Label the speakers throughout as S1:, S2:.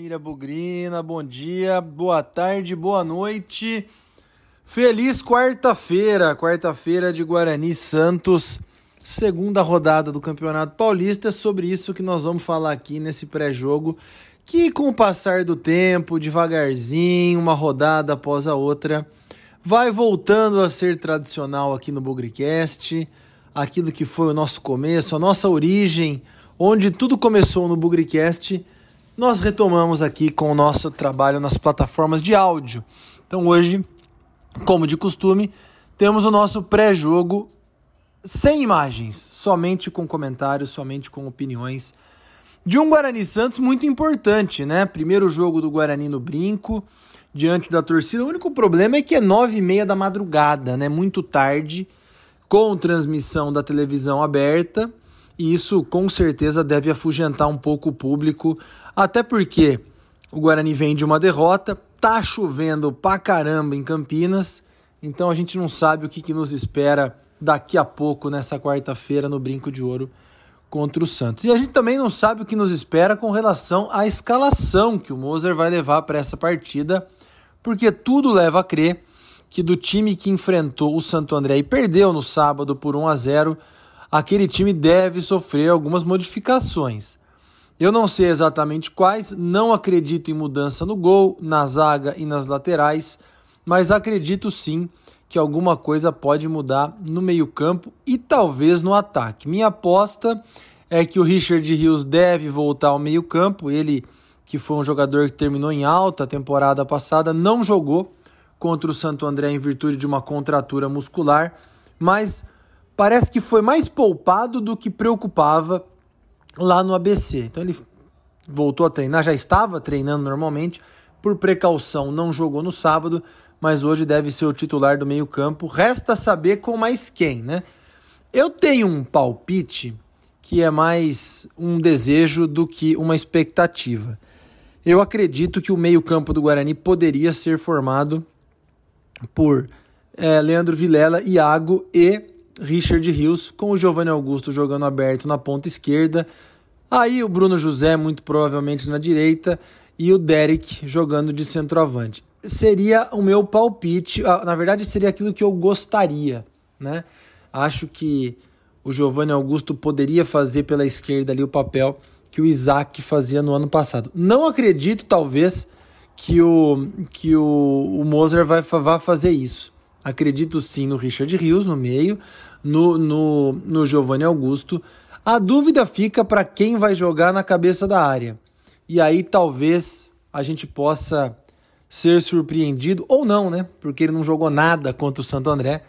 S1: família Bugrina, bom dia, boa tarde, boa noite. Feliz quarta-feira, quarta-feira de Guarani Santos, segunda rodada do Campeonato Paulista. É sobre isso que nós vamos falar aqui nesse pré-jogo, que com o passar do tempo, devagarzinho, uma rodada após a outra, vai voltando a ser tradicional aqui no Bugricast, aquilo que foi o nosso começo, a nossa origem, onde tudo começou no Bugricast nós retomamos aqui com o nosso trabalho nas plataformas de áudio. Então hoje, como de costume, temos o nosso pré-jogo sem imagens, somente com comentários, somente com opiniões de um Guarani Santos muito importante, né? Primeiro jogo do Guarani no Brinco, diante da torcida. O único problema é que é nove e meia da madrugada, né? Muito tarde, com transmissão da televisão aberta e isso com certeza deve afugentar um pouco o público, até porque o Guarani vem de uma derrota, tá chovendo pra caramba em Campinas, então a gente não sabe o que, que nos espera daqui a pouco nessa quarta-feira no Brinco de Ouro contra o Santos. E a gente também não sabe o que nos espera com relação à escalação que o Moser vai levar para essa partida, porque tudo leva a crer que do time que enfrentou o Santo André e perdeu no sábado por 1 a 0, aquele time deve sofrer algumas modificações. Eu não sei exatamente quais, não acredito em mudança no gol, na zaga e nas laterais, mas acredito sim que alguma coisa pode mudar no meio-campo e talvez no ataque. Minha aposta é que o Richard Rios deve voltar ao meio-campo, ele que foi um jogador que terminou em alta a temporada passada, não jogou contra o Santo André em virtude de uma contratura muscular, mas parece que foi mais poupado do que preocupava lá no ABC. Então ele voltou a treinar, já estava treinando normalmente, por precaução não jogou no sábado, mas hoje deve ser o titular do meio-campo. Resta saber com mais quem, né? Eu tenho um palpite que é mais um desejo do que uma expectativa. Eu acredito que o meio-campo do Guarani poderia ser formado por é, Leandro Vilela, Iago e Richard Rios, com o Giovanni Augusto jogando aberto na ponta esquerda. Aí o Bruno José, muito provavelmente na direita, e o Derek jogando de centroavante. Seria o meu palpite, ah, na verdade, seria aquilo que eu gostaria, né? Acho que o Giovanni Augusto poderia fazer pela esquerda ali o papel que o Isaac fazia no ano passado. Não acredito, talvez, que o, que o, o Moser vai, vai fazer isso. Acredito sim no Richard Rios no meio, no, no, no Giovanni Augusto. A dúvida fica para quem vai jogar na cabeça da área. E aí talvez a gente possa ser surpreendido, ou não, né? Porque ele não jogou nada contra o Santo André.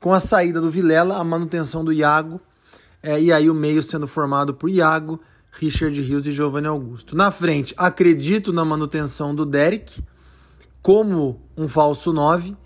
S1: Com a saída do Vilela, a manutenção do Iago, é, e aí o meio sendo formado por Iago, Richard Rios e Giovanni Augusto. Na frente, acredito na manutenção do Derek como um falso 9.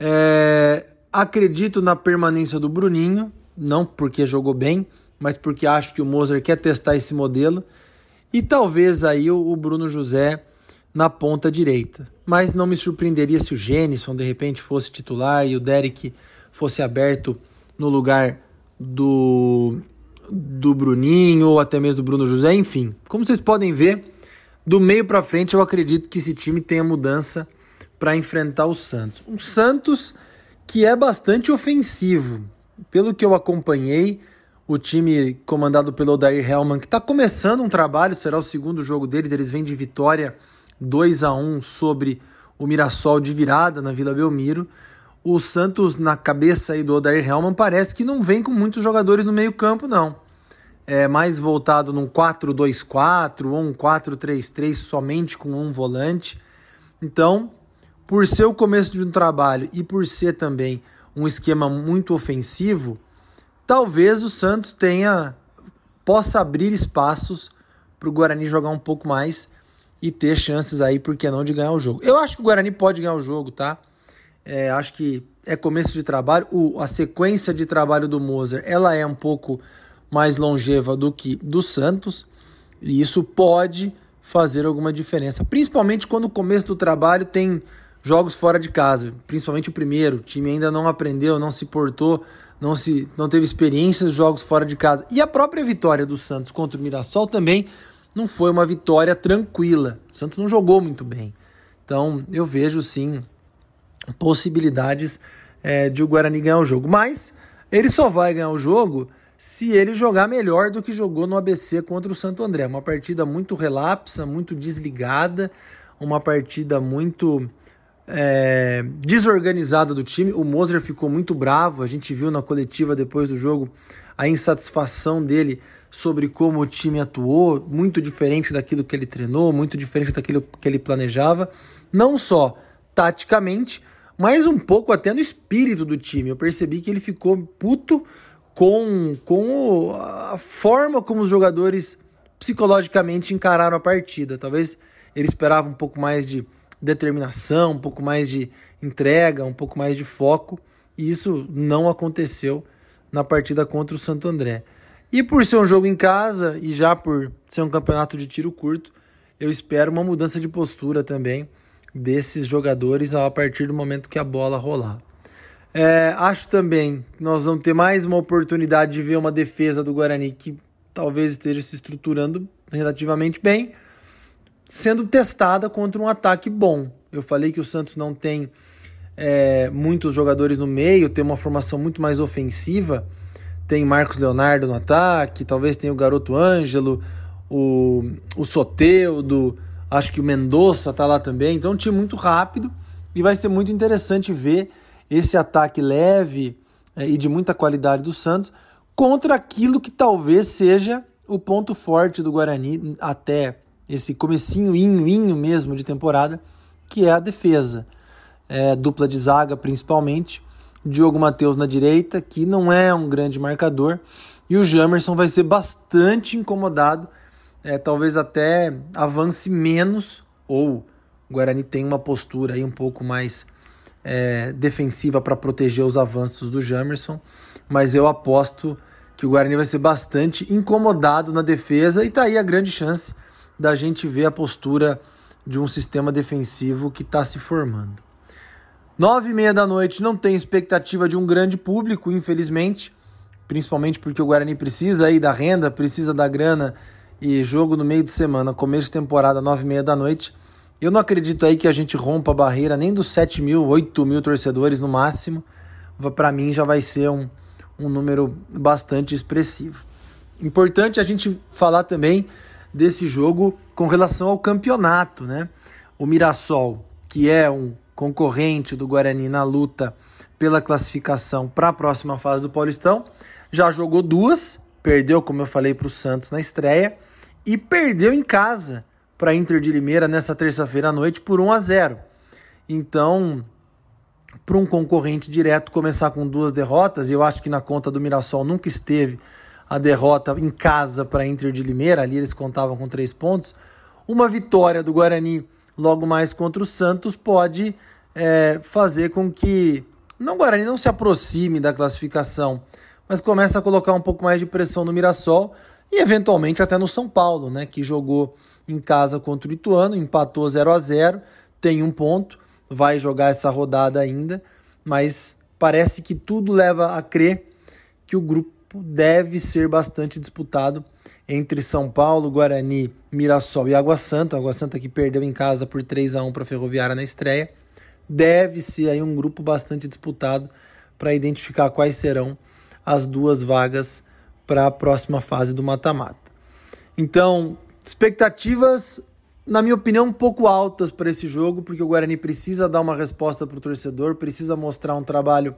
S1: É, Acredito na permanência do Bruninho, não porque jogou bem, mas porque acho que o Moser quer testar esse modelo. E talvez aí o Bruno José na ponta direita. Mas não me surpreenderia se o Gênison de repente fosse titular e o Derek fosse aberto no lugar do, do Bruninho ou até mesmo do Bruno José. Enfim, como vocês podem ver, do meio para frente eu acredito que esse time tenha mudança para enfrentar o Santos. O Santos que é bastante ofensivo. Pelo que eu acompanhei, o time comandado pelo Odair Hellman, que está começando um trabalho, será o segundo jogo deles, eles vêm de vitória 2 a 1 sobre o Mirassol de virada na Vila Belmiro. O Santos, na cabeça aí do Odair Hellman, parece que não vem com muitos jogadores no meio campo, não. É mais voltado num 4-2-4 ou um 4-3-3 somente com um volante. Então, por ser o começo de um trabalho e por ser também um esquema muito ofensivo, talvez o Santos tenha possa abrir espaços para o Guarani jogar um pouco mais e ter chances aí, por que não, de ganhar o jogo. Eu acho que o Guarani pode ganhar o jogo, tá? É, acho que é começo de trabalho. O, a sequência de trabalho do Moser ela é um pouco mais longeva do que do Santos, e isso pode fazer alguma diferença, principalmente quando o começo do trabalho tem jogos fora de casa, principalmente o primeiro. O time ainda não aprendeu, não se portou, não, se, não teve experiência de jogos fora de casa. E a própria vitória do Santos contra o Mirassol também não foi uma vitória tranquila. O Santos não jogou muito bem. Então eu vejo sim possibilidades é, de o Guarani ganhar o jogo. Mas ele só vai ganhar o jogo se ele jogar melhor do que jogou no ABC contra o Santo André. Uma partida muito relapsa, muito desligada, uma partida muito é, desorganizada do time. O Moser ficou muito bravo, a gente viu na coletiva depois do jogo a insatisfação dele sobre como o time atuou, muito diferente daquilo que ele treinou, muito diferente daquilo que ele planejava, não só taticamente, mas um pouco até no espírito do time. Eu percebi que ele ficou puto com, com a forma como os jogadores psicologicamente encararam a partida. Talvez ele esperava um pouco mais de determinação, um pouco mais de entrega, um pouco mais de foco, e isso não aconteceu na partida contra o Santo André. E por ser um jogo em casa e já por ser um campeonato de tiro curto, eu espero uma mudança de postura também desses jogadores a partir do momento que a bola rolar. É, acho também que nós vamos ter mais uma oportunidade de ver uma defesa do Guarani que talvez esteja se estruturando relativamente bem, sendo testada contra um ataque bom. Eu falei que o Santos não tem é, muitos jogadores no meio, tem uma formação muito mais ofensiva. Tem Marcos Leonardo no ataque, talvez tenha o Garoto Ângelo, o, o Soteudo, acho que o Mendonça tá lá também. Então, é um time muito rápido e vai ser muito interessante ver esse ataque leve é, e de muita qualidade do Santos contra aquilo que talvez seja o ponto forte do Guarani até esse comecinho, inho, mesmo de temporada, que é a defesa. É, dupla de zaga principalmente, Diogo Matheus na direita, que não é um grande marcador, e o Jamerson vai ser bastante incomodado, é, talvez até avance menos, ou o Guarani tem uma postura aí um pouco mais é, defensiva para proteger os avanços do Jamerson, mas eu aposto que o Guarani vai ser bastante incomodado na defesa e tá aí a grande chance da gente ver a postura de um sistema defensivo que está se formando. Nove e meia da noite não tem expectativa de um grande público, infelizmente, principalmente porque o Guarani precisa aí da renda, precisa da grana e jogo no meio de semana, começo de temporada, nove e meia da noite. Eu não acredito aí que a gente rompa a barreira nem dos 7 mil, 8 mil torcedores no máximo. Para mim já vai ser um, um número bastante expressivo. Importante a gente falar também desse jogo com relação ao campeonato, né? O Mirassol, que é um concorrente do Guarani na luta pela classificação para a próxima fase do Paulistão, já jogou duas, perdeu, como eu falei, para o Santos na estreia e perdeu em casa para Inter de Limeira nessa terça-feira à noite por 1 a 0. Então, para um concorrente direto começar com duas derrotas, eu acho que na conta do Mirassol nunca esteve a derrota em casa para Inter de Limeira, ali eles contavam com três pontos. Uma vitória do Guarani logo mais contra o Santos pode é, fazer com que não o Guarani não se aproxime da classificação, mas comece a colocar um pouco mais de pressão no Mirassol e eventualmente até no São Paulo, né, que jogou em casa contra o Ituano, empatou 0 a 0, tem um ponto, vai jogar essa rodada ainda, mas parece que tudo leva a crer que o grupo deve ser bastante disputado entre São Paulo, Guarani, Mirassol e Água Santa. Água Santa que perdeu em casa por 3 a 1 para a Ferroviária na estreia. Deve ser aí um grupo bastante disputado para identificar quais serão as duas vagas para a próxima fase do mata-mata. Então, expectativas, na minha opinião, um pouco altas para esse jogo, porque o Guarani precisa dar uma resposta para o torcedor, precisa mostrar um trabalho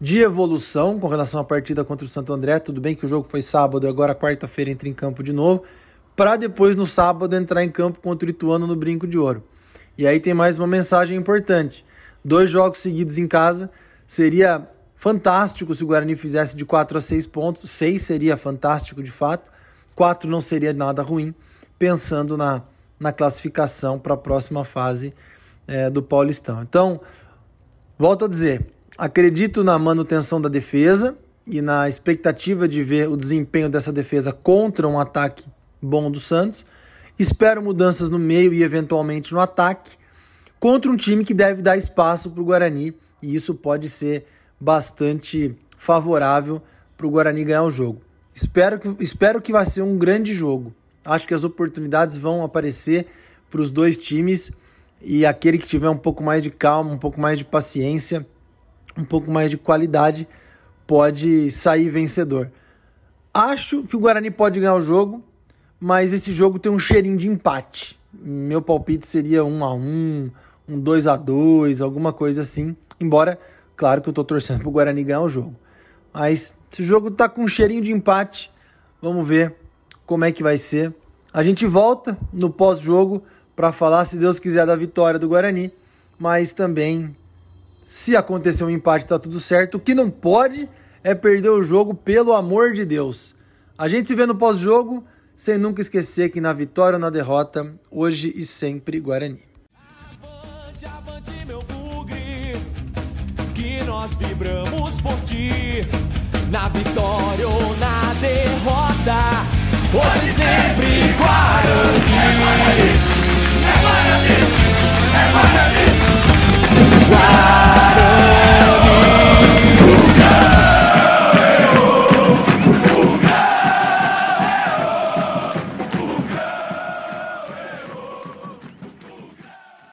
S1: de evolução com relação à partida contra o Santo André. Tudo bem que o jogo foi sábado e agora quarta-feira entra em campo de novo, para depois no sábado entrar em campo contra o Ituano no Brinco de Ouro. E aí tem mais uma mensagem importante. Dois jogos seguidos em casa seria fantástico se o Guarani fizesse de 4 a 6 pontos. 6 seria fantástico de fato. 4 não seria nada ruim, pensando na, na classificação para a próxima fase é, do Paulistão. Então, volto a dizer, acredito na manutenção da defesa e na expectativa de ver o desempenho dessa defesa contra um ataque bom do Santos. Espero mudanças no meio e eventualmente no ataque contra um time que deve dar espaço para o Guarani e isso pode ser bastante favorável para o Guarani ganhar o jogo. Espero que, espero que vai ser um grande jogo. Acho que as oportunidades vão aparecer para os dois times e aquele que tiver um pouco mais de calma, um pouco mais de paciência, um pouco mais de qualidade, pode sair vencedor. Acho que o Guarani pode ganhar o jogo, mas esse jogo tem um cheirinho de empate. Meu palpite seria 1 a 1, um 2 a 2, alguma coisa assim. Embora, claro que eu estou torcendo para o Guarani ganhar o jogo. Mas esse jogo tá com um cheirinho de empate. Vamos ver como é que vai ser. A gente volta no pós-jogo para falar, se Deus quiser, da vitória do Guarani, mas também se acontecer um empate, tá tudo certo. O que não pode é perder o jogo, pelo amor de Deus. A gente se vê no pós-jogo, sem nunca esquecer que na vitória ou na derrota, hoje e sempre Guarani. Avante, avante, meu bugre, que nós vibramos por ti, na vitória ou na derrota, hoje e sempre Guarani.